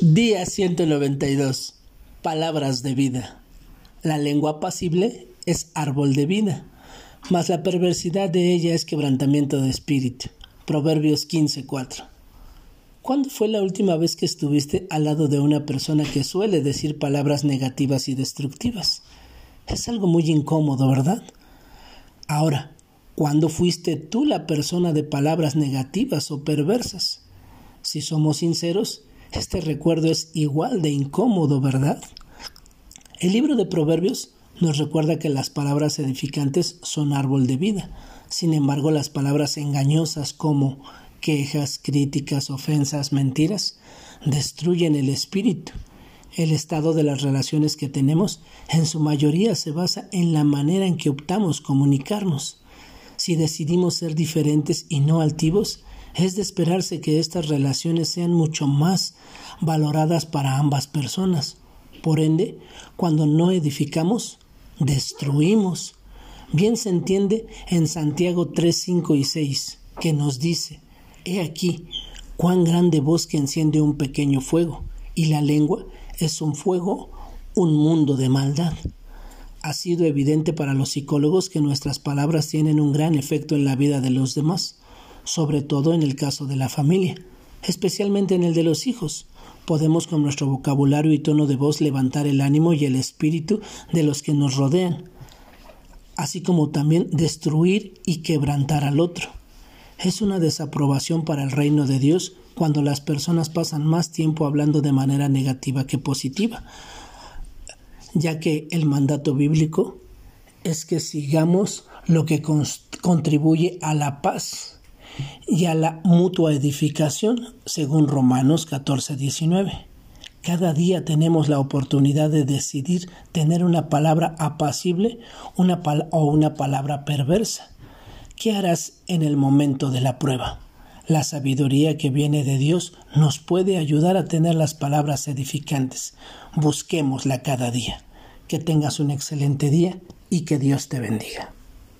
Día 192. Palabras de vida. La lengua apacible es árbol de vida, mas la perversidad de ella es quebrantamiento de espíritu. Proverbios 15:4. ¿Cuándo fue la última vez que estuviste al lado de una persona que suele decir palabras negativas y destructivas? Es algo muy incómodo, ¿verdad? Ahora, ¿cuándo fuiste tú la persona de palabras negativas o perversas? Si somos sinceros, este recuerdo es igual de incómodo, ¿verdad? El libro de Proverbios nos recuerda que las palabras edificantes son árbol de vida. Sin embargo, las palabras engañosas como quejas, críticas, ofensas, mentiras, destruyen el espíritu. El estado de las relaciones que tenemos en su mayoría se basa en la manera en que optamos comunicarnos. Si decidimos ser diferentes y no altivos, es de esperarse que estas relaciones sean mucho más valoradas para ambas personas. Por ende, cuando no edificamos, destruimos. Bien se entiende en Santiago 3, 5 y 6, que nos dice, He aquí, cuán grande bosque enciende un pequeño fuego, y la lengua es un fuego, un mundo de maldad. Ha sido evidente para los psicólogos que nuestras palabras tienen un gran efecto en la vida de los demás sobre todo en el caso de la familia, especialmente en el de los hijos. Podemos con nuestro vocabulario y tono de voz levantar el ánimo y el espíritu de los que nos rodean, así como también destruir y quebrantar al otro. Es una desaprobación para el reino de Dios cuando las personas pasan más tiempo hablando de manera negativa que positiva, ya que el mandato bíblico es que sigamos lo que contribuye a la paz y a la mutua edificación, según Romanos 14, 19. Cada día tenemos la oportunidad de decidir tener una palabra apacible una o una palabra perversa. ¿Qué harás en el momento de la prueba? La sabiduría que viene de Dios nos puede ayudar a tener las palabras edificantes. Busquémosla cada día. Que tengas un excelente día y que Dios te bendiga.